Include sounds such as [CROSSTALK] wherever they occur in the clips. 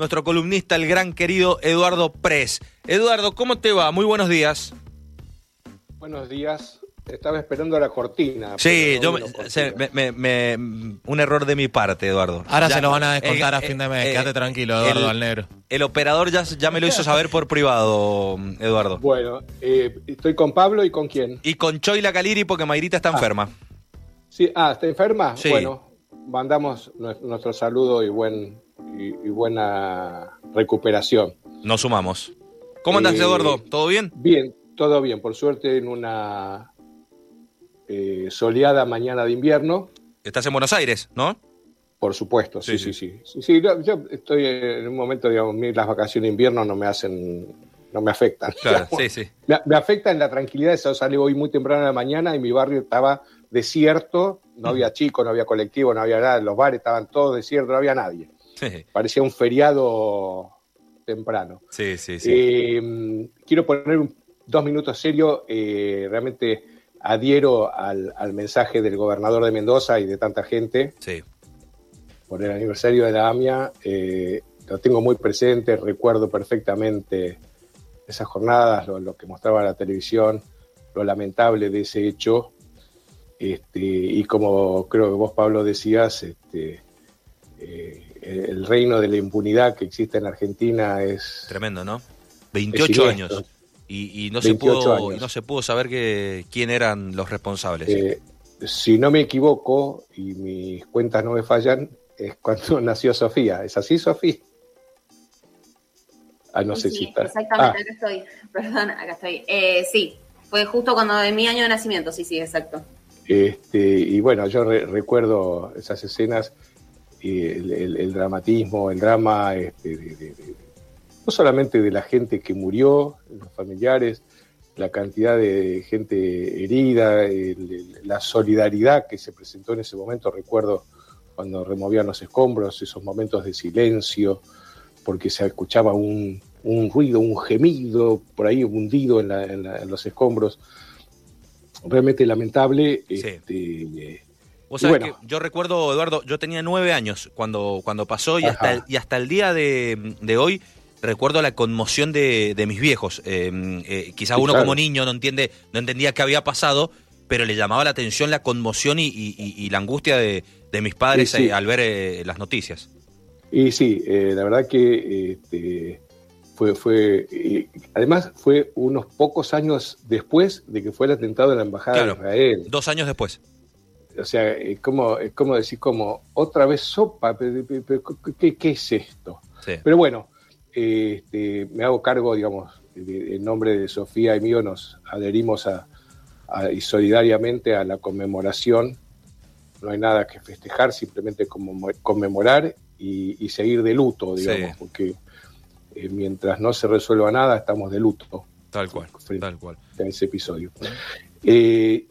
nuestro columnista, el gran querido Eduardo Pres. Eduardo, ¿cómo te va? Muy buenos días. Buenos días. Estaba esperando la cortina. Sí, yo me- vino se- cortina. me- me- me- un error de mi parte, Eduardo. Ahora Ya- se lo van a descontar eh, a fin de mes. eh, Quédate eh, tranquilo, Eduardo, el- al negro. El operador ya, ya me lo hizo saber por privado, Eduardo. Bueno, eh, estoy con Pablo y con quién. Y con Choila Caliri porque Mayrita está enferma. Sí, ah, ¿está enferma? Sí. Bueno, mandamos nue- nuestro saludo y buen y, y buena recuperación. Nos sumamos. ¿Cómo andas, Eh, Eduardo? ¿Todo bien? Bien, todo bien. Por suerte en una eh, soleada mañana de invierno. Estás en Buenos Aires, ¿no? Por supuesto, sí, Sí, sí, sí. sí, sí, yo, yo estoy en un momento, digamos, las vacaciones de invierno no me hacen, no me afectan. Claro, digamos. [LAUGHS] sí, sí. Me, me afecta en la tranquilidad, eso salí hoy muy temprano en la mañana y mi barrio estaba desierto, no había chicos, no había colectivo, no había nada, los bares estaban todos desiertos, no había nadie. Sí, Parecía un feriado temprano. sí, sí. sí. Eh, quiero poner un- dos minutos serios, eh, realmente adhiero al, al mensaje del gobernador de Mendoza y de tanta gente sí. por el aniversario de la AMIA. eh, lo tengo muy presente, recuerdo perfectamente esas jornadas, lo, lo que mostraba la televisión, lo lamentable de ese hecho. Este, y como creo que vos, Pablo, decías, este, eh, el reino de la impunidad que existe en Argentina es... Tremendo, ¿no? 28 siniestro. años. Y, y no se 28 pudo, años. y no se pudo saber que, quién eran los responsables. Eh, si no me equivoco y mis cuentas no me fallan, es cuando [LAUGHS] nació Sofía. ¿Es así, Sofía? Ah, no Sí, sé sí, si está. Exactamente, Ah, acá estoy. [LAUGHS] Perdón, acá estoy. Eh, sí, fue justo cuando de mi año de nacimiento, sí, sí, exacto. este, y bueno, yo re- recuerdo esas escenas, el, el- el dramatismo, el drama, este, de- de- de- no solamente de la gente que murió, los familiares, la cantidad de gente herida, el- la solidaridad que se presentó en ese momento. Recuerdo cuando removían los escombros, esos momentos de silencio, porque se escuchaba un, un ruido, un gemido por ahí hundido en, la- en la- en los escombros. Realmente lamentable. Sí. Este, Sabés bueno. que yo recuerdo, Eduardo, yo tenía nueve años cuando, cuando pasó y Ajá. hasta, el, y hasta el día de, de hoy recuerdo la conmoción de, de mis viejos. Eh, eh, quizás Sí, uno claro. como niño no entiende, no entendía qué había pasado, pero le llamaba la atención la conmoción y, y- y- y la angustia de, de mis padres Sí, sí. eh, al ver eh, las noticias. Y sí, la verdad que este, fue, fue además fue unos pocos años después de que fue el atentado en la embajada Claro. de Israel. Dos años después. O sea, es como, es como decir como otra vez sopa, ¿qué, qué es esto? Sí. Pero bueno, eh, este, me hago cargo, digamos, en nombre de Sofía y mío nos adherimos a, a- y solidariamente a la conmemoración. No hay nada que festejar, simplemente como conmemorar y, y seguir de luto, digamos, Sí. porque eh, mientras no se resuelva nada, estamos de luto Tal cual, Frente tal cual. a ese episodio. Eh,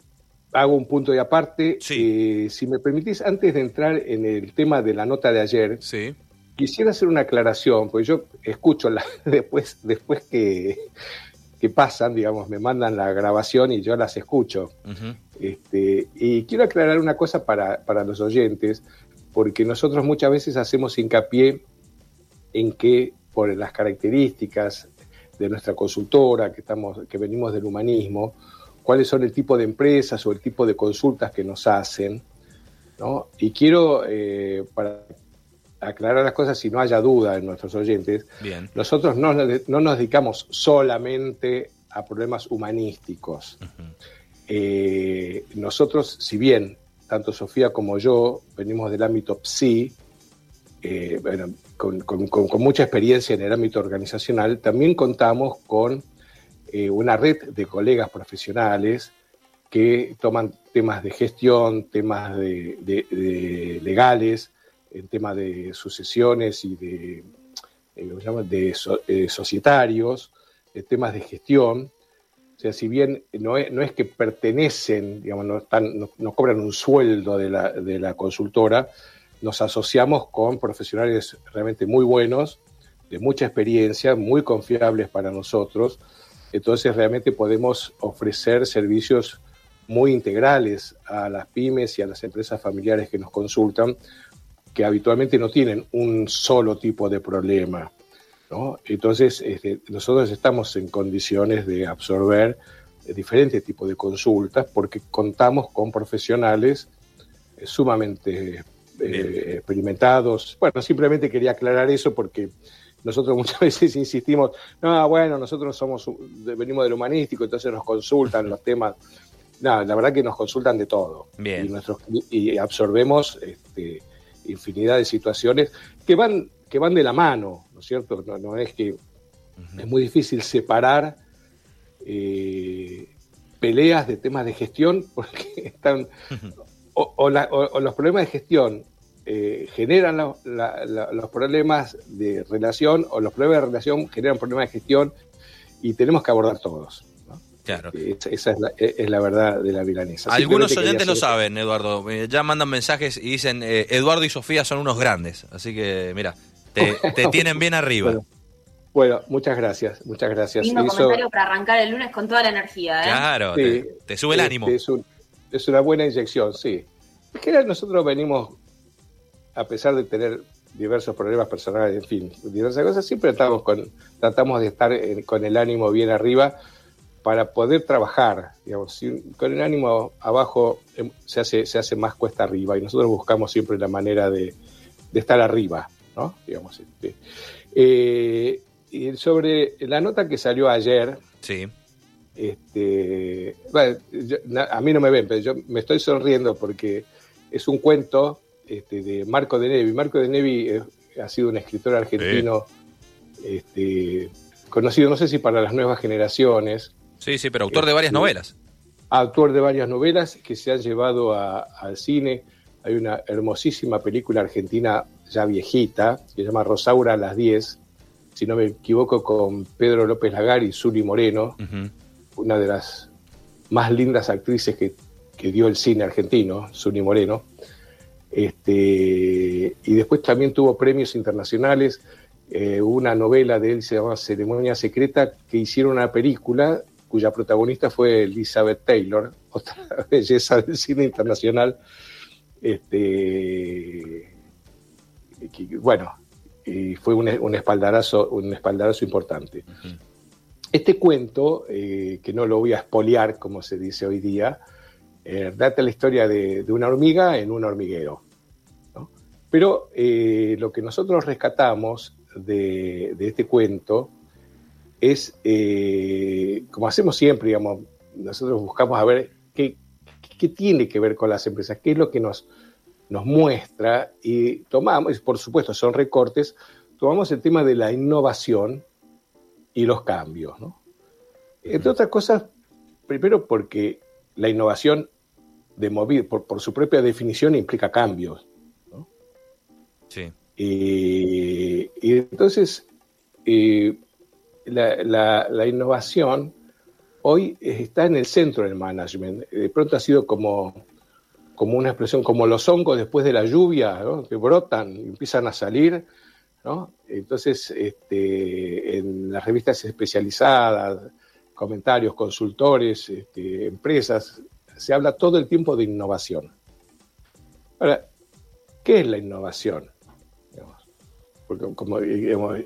hago un punto de aparte. Sí. Eh, si me permitís, antes de entrar en el tema de la nota de ayer, Sí. quisiera hacer una aclaración, porque yo escucho la, [LAUGHS] después, después que, que pasan, digamos, me mandan la grabación y yo las escucho. Este, y quiero aclarar una cosa para, para los oyentes, porque nosotros muchas veces hacemos hincapié en que por las características de nuestra consultora, que, estamos, que venimos del humanismo, cuáles son el tipo de empresas o el tipo de consultas que nos hacen. ¿no? Y quiero, eh, para aclarar las cosas, si no haya duda en nuestros oyentes, Bien. nosotros no, no nos dedicamos solamente a problemas humanísticos. Eh, nosotros, si bien tanto Sofía como yo venimos del ámbito PSI, eh, bueno, con, con- con- con mucha experiencia en el ámbito organizacional, también contamos con eh, una red de colegas profesionales que toman temas de gestión, temas de, legales, en temas de sucesiones y de, eh, de eh, societarios, temas de gestión. O sea, si bien no es, que pertenecen, digamos, no, están, no, cobran un sueldo de la consultora, nos asociamos con profesionales realmente muy buenos, de mucha experiencia, muy confiables para nosotros. Entonces realmente podemos ofrecer servicios muy integrales a las pymes y a las empresas familiares que nos consultan, que habitualmente no tienen un solo tipo de problema. ¿no? Entonces, este, nosotros estamos en condiciones de absorber diferentes tipos de consultas porque contamos con profesionales eh, sumamente eh, experimentados. Bueno, simplemente quería aclarar eso porque nosotros muchas [LAUGHS] veces insistimos, no, bueno, nosotros somos venimos del humanístico, entonces nos consultan los temas. No, la verdad que nos consultan de todo. Y, nuestros, y absorbemos este, infinidad de situaciones que van, que van de la mano, ¿no es cierto? No, es que es muy difícil separar eh, peleas de temas de gestión [LAUGHS] porque están o, los problemas de gestión eh, generan los problemas de relación o los problemas de relación generan problemas de gestión y tenemos que abordar todos. Claro. Esa es la, verdad de la milanesa. Algunos oyentes lo saben, Eduardo. Eh, ya mandan mensajes y dicen, eh, Eduardo y Sofía son unos grandes. Así que, mira, te, [LAUGHS] tienen bien arriba. Bueno. muchas gracias, muchas gracias. Lindo comentario para arrancar el lunes con toda la energía. Claro, te, sube el ánimo. Es, es, una buena inyección, sí. Es que nosotros venimos a pesar de tener diversos problemas personales, en fin, diversas cosas, siempre estamos con, tratamos de estar con el ánimo bien arriba para poder trabajar. Digamos, con el ánimo abajo em, se hace, se hace más cuesta arriba y nosotros buscamos siempre la manera de, estar arriba, ¿no? Digamos, este. eh, y sobre la nota que salió ayer, sí. este, a mí no me ven, pero yo me estoy sonriendo porque es un cuento este, de Marco de Nevi. Marco de Nevi eh, ha sido un escritor argentino este, conocido, no sé si para las nuevas generaciones. Sí, sí, pero autor de varias este, novelas. Autor de varias novelas que se han llevado al cine. Hay una hermosísima película argentina ya viejita, que se llama Rosaura a las 10, si no me equivoco, con Pedro López Lagar y Zuli Moreno, una de las más lindas actrices que, que dio el cine argentino, Zuli Moreno. Este, y después también tuvo premios internacionales. Eh, una novela de él se llama Ceremonia Secreta, que hicieron una película cuya protagonista fue Elizabeth Taylor, [LAUGHS] otra belleza del cine internacional. Este, bueno, y fue un, espaldarazo, un espaldarazo importante. Este cuento, eh, que no lo voy a espoliar, como se dice hoy día, eh, data la historia de, una hormiga en un hormiguero. Pero eh, lo que nosotros rescatamos de, este cuento es, eh, como hacemos siempre, digamos, nosotros buscamos a ver qué, tiene que ver con las empresas, qué es lo que nos, nos muestra y tomamos, por supuesto son recortes, tomamos el tema de la innovación y los cambios. Entre otras cosas, primero porque la innovación de mover, por, su propia definición, implica cambios. Sí. y entonces, eh, la, innovación hoy está en el centro del management. De pronto ha sido como, como una expresión, como los hongos después de la lluvia, que brotan y empiezan a salir. Entonces, este, en las revistas especializadas, comentarios, consultores, este, empresas, se habla todo el tiempo de innovación. Ahora, ¿qué es la innovación? Porque como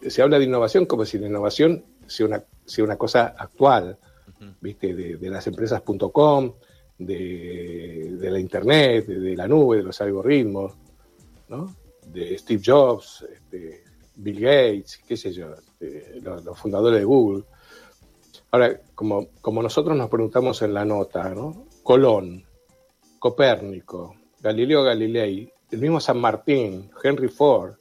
se habla de innovación como si la innovación sea una, sea una cosa actual, ¿viste? De, las empresas.com, de, de, la internet, de, la nube, de los algoritmos, ¿no? De Steve Jobs, este, Bill Gates, qué sé yo, este, los, fundadores de Google. Ahora, como, como nosotros nos preguntamos en la nota, ¿no? Colón, Copérnico, Galileo Galilei, el mismo San Martín, Henry Ford,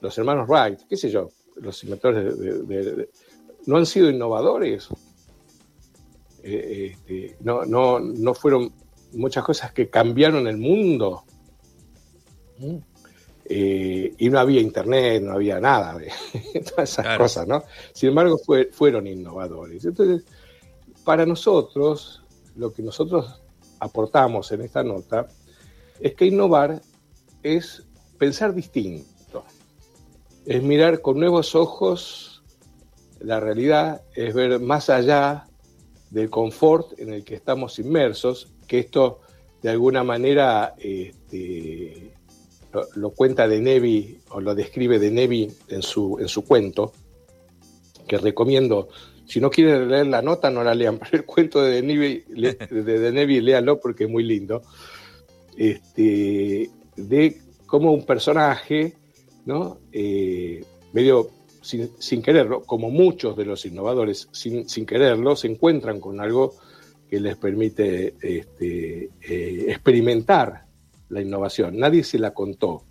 los hermanos Wright, qué sé yo, los inventores de, no han sido innovadores. Eh, este, no, no, no fueron muchas cosas que cambiaron el mundo. ¿Mm? Eh, y no había internet, no había nada de [LAUGHS] todas esas cosas, ¿no? Sin embargo, fueron innovadores. Entonces, para nosotros, lo que nosotros aportamos en esta nota es que innovar es pensar distinto, es mirar con nuevos ojos la realidad, es ver más allá del confort en el que estamos inmersos, que esto de alguna manera este, lo, cuenta de Nevi o lo describe de Nevi en su, en su cuento, que recomiendo. Si no quieren leer la nota, no la lean, [LAUGHS] pero el cuento de Nevi, de, Nevi léalo porque es muy lindo. Este, de cómo un personaje, ¿no? Eh, medio sin, quererlo, como muchos de los innovadores, sin, sin, quererlo, se encuentran con algo que les permite este, eh, experimentar la innovación. Nadie se la contó.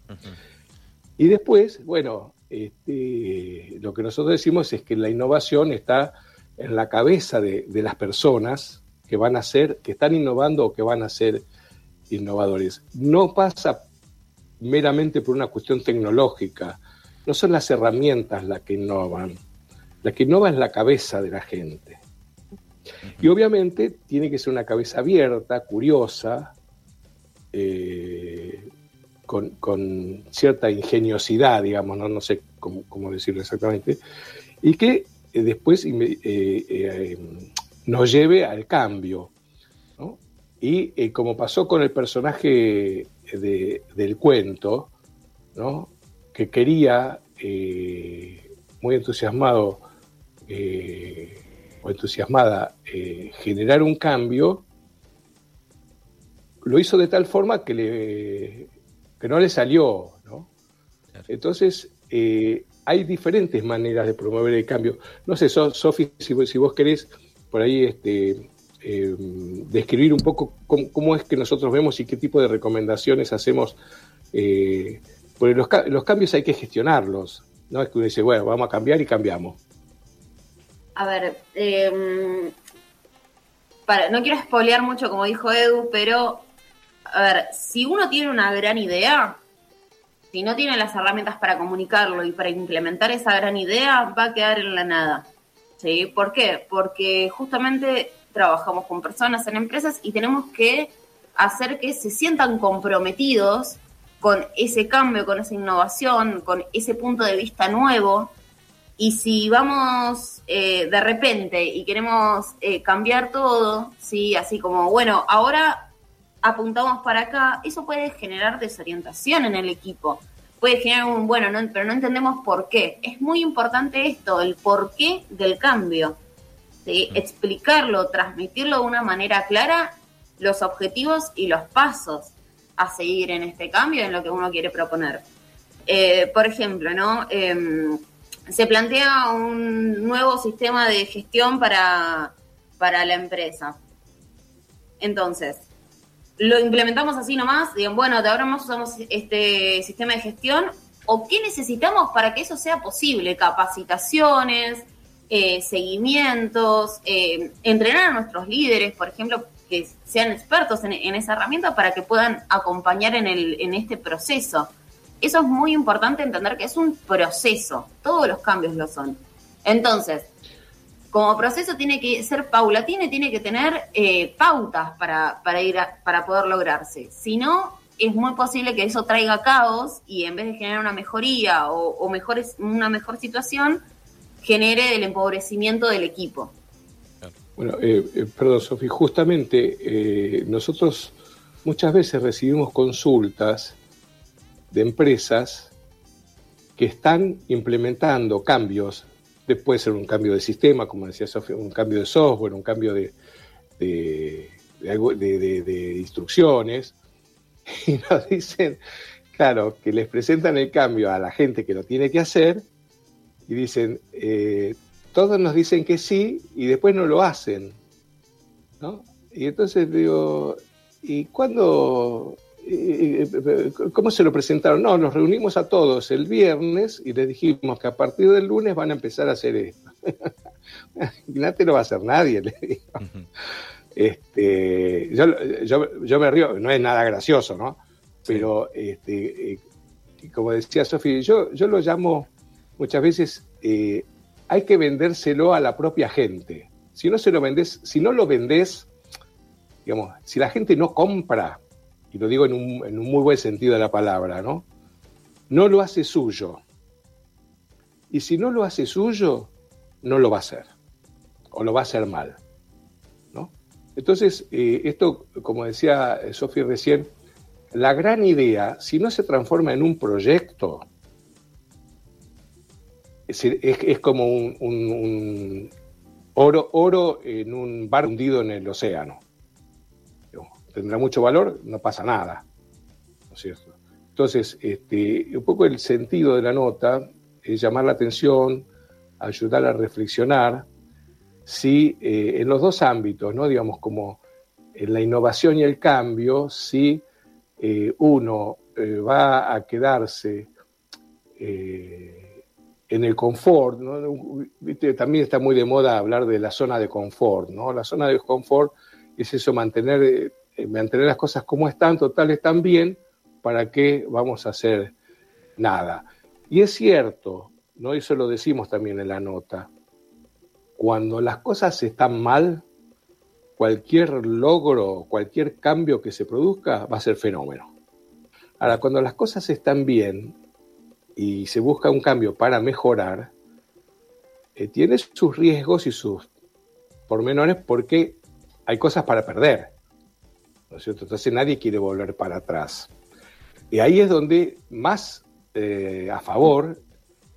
Y después, bueno, este, lo que nosotros decimos es que la innovación está en la cabeza de, de, las personas que van a ser, que están innovando o que van a ser innovadores. No pasa meramente por una cuestión tecnológica, no son las herramientas las que innovan, la que innova es la cabeza de la gente. Y obviamente tiene que ser una cabeza abierta, curiosa, eh, con, cierta ingeniosidad, digamos, no, sé cómo, decirlo exactamente, y que eh, después eh, nos lleve al cambio. Y como pasó con el personaje del cuento, ¿no? que quería, eh, muy entusiasmado eh, o entusiasmada, eh, generar un cambio, lo hizo de tal forma que, le, que no le salió. ¿no? Entonces, hay diferentes maneras de promover el cambio. No sé, Sofi, si, si, vos querés por ahí este, describir un poco cómo, es que nosotros vemos y qué tipo de recomendaciones hacemos porque los, cambios hay que gestionarlos. No es que uno dice, bueno, vamos a cambiar y cambiamos. A ver, em, no quiero espolear mucho como dijo Edu, pero a ver, si uno tiene una gran idea, si no tiene las herramientas para comunicarlo y para implementar esa gran idea, va a quedar en la nada. ¿Sí? ¿Por qué? Porque justamente trabajamos con personas en empresas y tenemos que hacer que se sientan comprometidos con ese cambio, con esa innovación, con ese punto de vista nuevo. Y si vamos eh, de repente y queremos eh, cambiar todo, ¿sí? así como, bueno, ahora apuntamos para acá, eso puede generar desorientación en el equipo. Puede generar un, bueno, no, pero no entendemos por qué. Es muy importante esto, el porqué del cambio. ¿Sí? Explicarlo, transmitirlo de una manera clara, los objetivos y los pasos a seguir en este cambio, en lo que uno quiere proponer. Eh, por ejemplo, ¿no? Em, se plantea un nuevo sistema de gestión para, para la empresa. Entonces, lo implementamos así nomás, digan, bueno, de ahora más usamos este sistema de gestión, o qué necesitamos para que eso sea posible, capacitaciones, eh, seguimientos, eh, entrenar a nuestros líderes, por ejemplo, que sean expertos en, esa herramienta para que puedan acompañar en, el, en este proceso. Eso es muy importante entender que es un proceso, todos los cambios lo son. Entonces, como proceso tiene que ser paulatino y tiene que tener eh, pautas para, para, ir para poder lograrse. Si no, es muy posible que eso traiga caos y en vez de generar una mejoría o, o mejores, una mejor situación, genere el empobrecimiento del equipo. Bueno, eh, eh, perdón, Sofi, justamente eh, nosotros muchas veces recibimos consultas de empresas que están implementando cambios, puede ser un cambio de sistema, como decía Sofía, un cambio de software, un cambio de, de, de, instrucciones, [LAUGHS] y nos dicen, claro, que les presentan el cambio a la gente que lo tiene que hacer y dicen, eh, todos nos dicen que sí y después no lo hacen. ¿no? Y entonces digo, ¿y cuándo? ¿Cómo se lo presentaron? No, nos reunimos a todos el viernes y les dijimos que a partir del lunes van a empezar a hacer esto. [LAUGHS] no te lo va a hacer nadie, le digo. este, yo, me río, no es nada gracioso, ¿no? Pero, este, eh, como decía Sofía, yo, yo lo llamo muchas veces eh, hay que vendérselo a la propia gente. Si no se lo vendes, si no lo vendes, digamos, si la gente no compra, y lo digo en un, muy buen sentido de la palabra, ¿no? No lo hace suyo. Y si no lo hace suyo, no lo va a hacer. O lo va a hacer mal. ¿no? Entonces, eh, esto, como decía Sofía recién, la gran idea, si no se transforma en un proyecto, es, como un, oro, oro en un bar hundido en el océano. Tendrá mucho valor, no pasa nada. ¿No es cierto? Entonces, este, un poco el sentido de la nota es llamar la atención, ayudar a reflexionar, si eh, en los dos ámbitos, ¿no? digamos, como en la innovación y el cambio, si eh, uno eh, va a quedarse en el confort, también está muy de moda hablar de la zona de confort, ¿no? La zona de confort es eso, mantener, mantener las cosas como están, total, están bien, ¿para qué vamos a hacer nada? Y es cierto, ¿no? Eso lo decimos también en la nota. Cuando las cosas están mal, cualquier logro, cualquier cambio que se produzca va a ser fenómeno. Ahora, cuando las cosas están bien y se busca un cambio para mejorar, eh, tiene sus riesgos y sus pormenores porque hay cosas para perder. ¿no? Entonces nadie quiere volver para atrás. Y ahí es donde más eh, a favor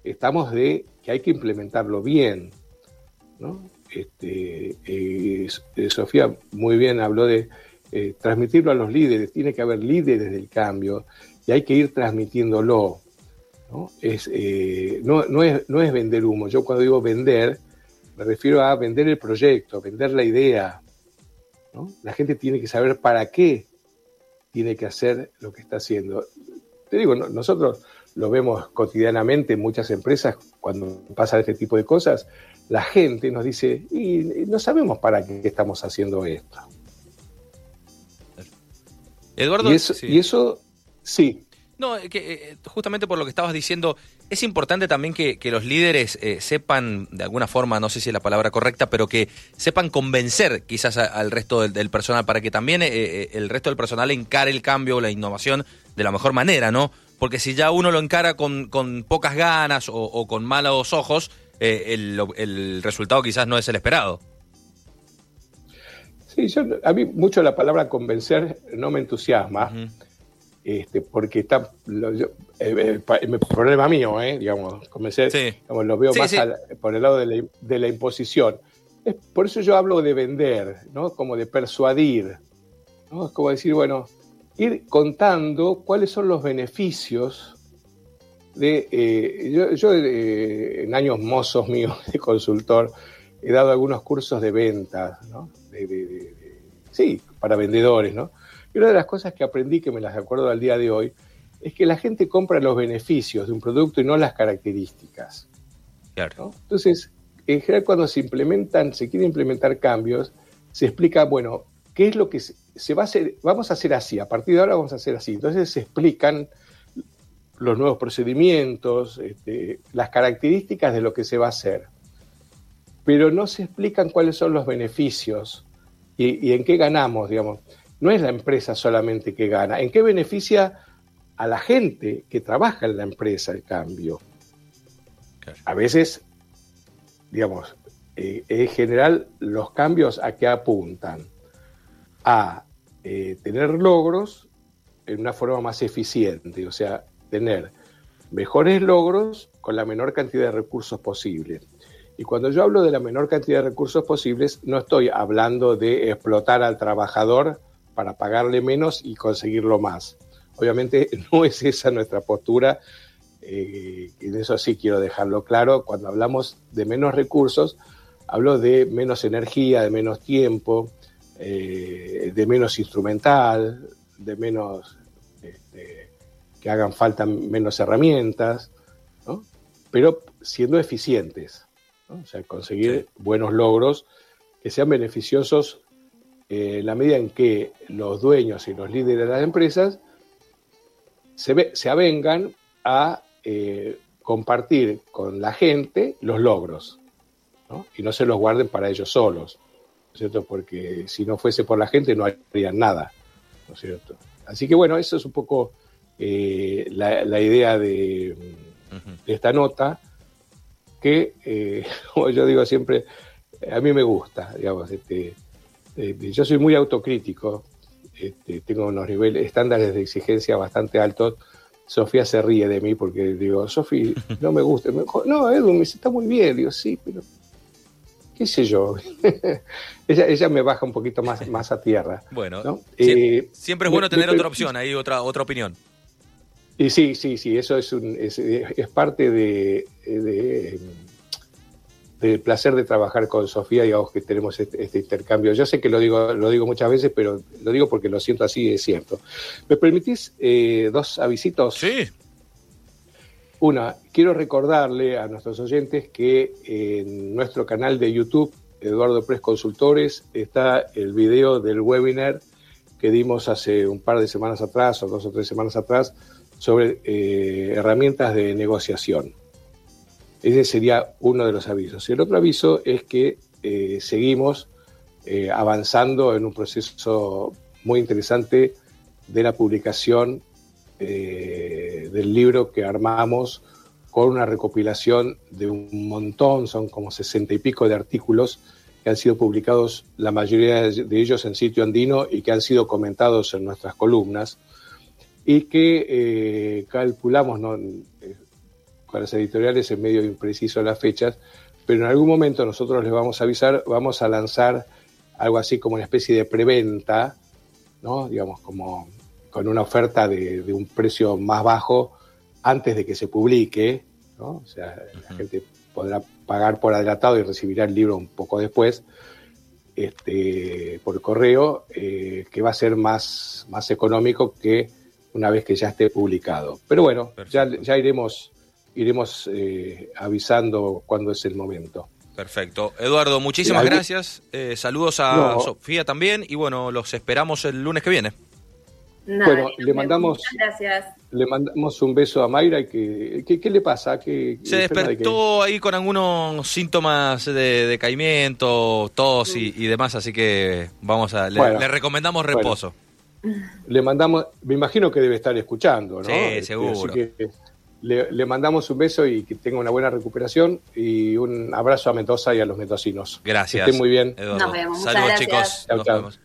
estamos de que hay que implementarlo bien, este, eh, Sofía muy bien habló de transmitirlo a los líderes, tiene que haber líderes del cambio y hay que ir transmitiéndolo. ¿No? Es, eh, no, es, no es vender humo, yo cuando digo vender, me refiero a vender el proyecto, vender la idea. La gente tiene que saber para qué tiene que hacer lo que está haciendo. Te digo, nosotros lo vemos cotidianamente en muchas empresas cuando pasa este tipo de cosas la gente nos dice, y, no sabemos para qué estamos haciendo esto. Eduardo, y eso, sí. No, que, eh, justamente por lo que estabas diciendo, es importante también que, los líderes eh, sepan, de alguna forma, no sé si es la palabra correcta, pero que sepan convencer quizás al resto del, personal para que también eh, el resto del personal encare el cambio, la innovación de la mejor manera, ¿no? Porque si ya uno lo encara con, pocas ganas o con malos ojos, eh, el, resultado quizás no es el esperado. Sí, a mí mucho la palabra convencer no me entusiasma, este, porque está, eh, eh, el, problema mío, digamos, convencer, lo veo más por el lado de la, imposición. Es, por eso yo hablo de vender, ¿no? Como de persuadir, ¿no? Es como decir, bueno, ir contando cuáles son los beneficios de, eh, yo, eh, en años mozos míos de consultor he dado algunos cursos de ventas, ¿no? sí, para vendedores, ¿no? Y una de las cosas que aprendí, que me las acuerdo al día de hoy, es que la gente compra los beneficios de un producto y no las características. Claro. Entonces, en general cuando se implementan, se quieren implementar cambios, se explica, bueno, qué es lo que se, va a hacer, vamos a hacer así, a partir de ahora vamos a hacer así. Entonces se explican los nuevos procedimientos, este, las características de lo que se va a hacer. Pero no se explican cuáles son los beneficios y, en qué ganamos, digamos. No es la empresa solamente que gana, en qué beneficia a la gente que trabaja en la empresa el cambio. A veces, digamos, eh, en general los cambios a qué apuntan? A eh, tener logros en una forma más eficiente, o sea, tener mejores logros con la menor cantidad de recursos posible. Y cuando yo hablo de la menor cantidad de recursos posibles, no estoy hablando de explotar al trabajador para pagarle menos y conseguirlo más. Obviamente [LAUGHS] no es esa nuestra postura, eh, de eso sí quiero dejarlo claro. Cuando hablamos de menos recursos, hablo de menos energía, de menos tiempo, eh, de menos instrumental, de menos este, que hagan falta menos herramientas, pero siendo eficientes, o sea, conseguir buenos logros que sean beneficiosos eh, en la medida en que los dueños y los líderes de las empresas se, se avengan a eh, compartir con la gente los logros y no se los guarden para ellos solos, cierto? Porque si no fuese por la gente no harían nada, ¿no es cierto? Así que bueno, eso es un poco eh, la, idea de, esta nota, que, eh, [LAUGHS] como yo digo siempre, a mí me gusta, digamos, este, eh, yo soy muy autocrítico este, tengo unos niveles, estándares de exigencia bastante altos. Sofía se ríe de mí porque digo, Sofía, [LAUGHS] no me gusta. no, Edu, me dice, está muy bien. Digo, sí, pero qué sé yo. [LAUGHS] ella, ella me baja un poquito más, más a tierra. [LAUGHS] Bueno, eh, siempre es bueno tener otra opción, ahí otra, otra opinión. Y sí, sí, sí, eso es, un, es, parte de, del placer de trabajar con Sofía, digamos que tenemos este, este, intercambio. Yo sé que lo digo, lo digo muchas veces, pero lo digo porque lo siento así, es cierto. ¿Me permitís eh, dos avisitos? Sí. Una, quiero recordarle a nuestros oyentes que en nuestro canal de YouTube, Eduardo Pres Consultores, está el video del webinar que dimos hace un par de semanas atrás o dos o tres semanas atrás sobre eh, herramientas de negociación. Ese sería uno de los avisos. Y el otro aviso es que eh, seguimos eh, avanzando en un proceso muy interesante de la publicación del libro que armamos con una recopilación de un montón, son como sesenta y pico de artículos que han sido publicados, la mayoría de ellos en sitio andino y que han sido comentados en nuestras columnas y que eh, calculamos. Con las editoriales es medio impreciso las fechas, pero en algún momento nosotros les vamos a avisar, vamos a lanzar algo así como una especie de preventa, ¿no? digamos, como con una oferta de, un precio más bajo antes de que se publique, ¿no? o sea, la gente podrá pagar por adelantado y recibirá el libro un poco después, este, por correo, eh, que va a ser más, más económico que una vez que ya esté publicado. Pero bueno, ya, ya iremos, iremos eh, avisando cuando es el momento. Perfecto. Eduardo, muchísimas gracias. Eh, saludos a Sofía también y bueno, los esperamos el lunes que viene. bueno, le mandamos, gracias. le mandamos un beso a Mayra. Y que, ¿qué, le pasa? Se despertó ahí con algunos síntomas de decaimiento, tos y, demás, así que vamos a le, recomendamos reposo. Le mandamos, me imagino que debe estar escuchando, ¿no? Sí, este, seguro. Le, mandamos un beso y que tenga una buena recuperación y un abrazo a Mendoza y a los mendocinos. Gracias. Que estén muy bien. Nos vemos. Saludos, chicos. Nos vemos.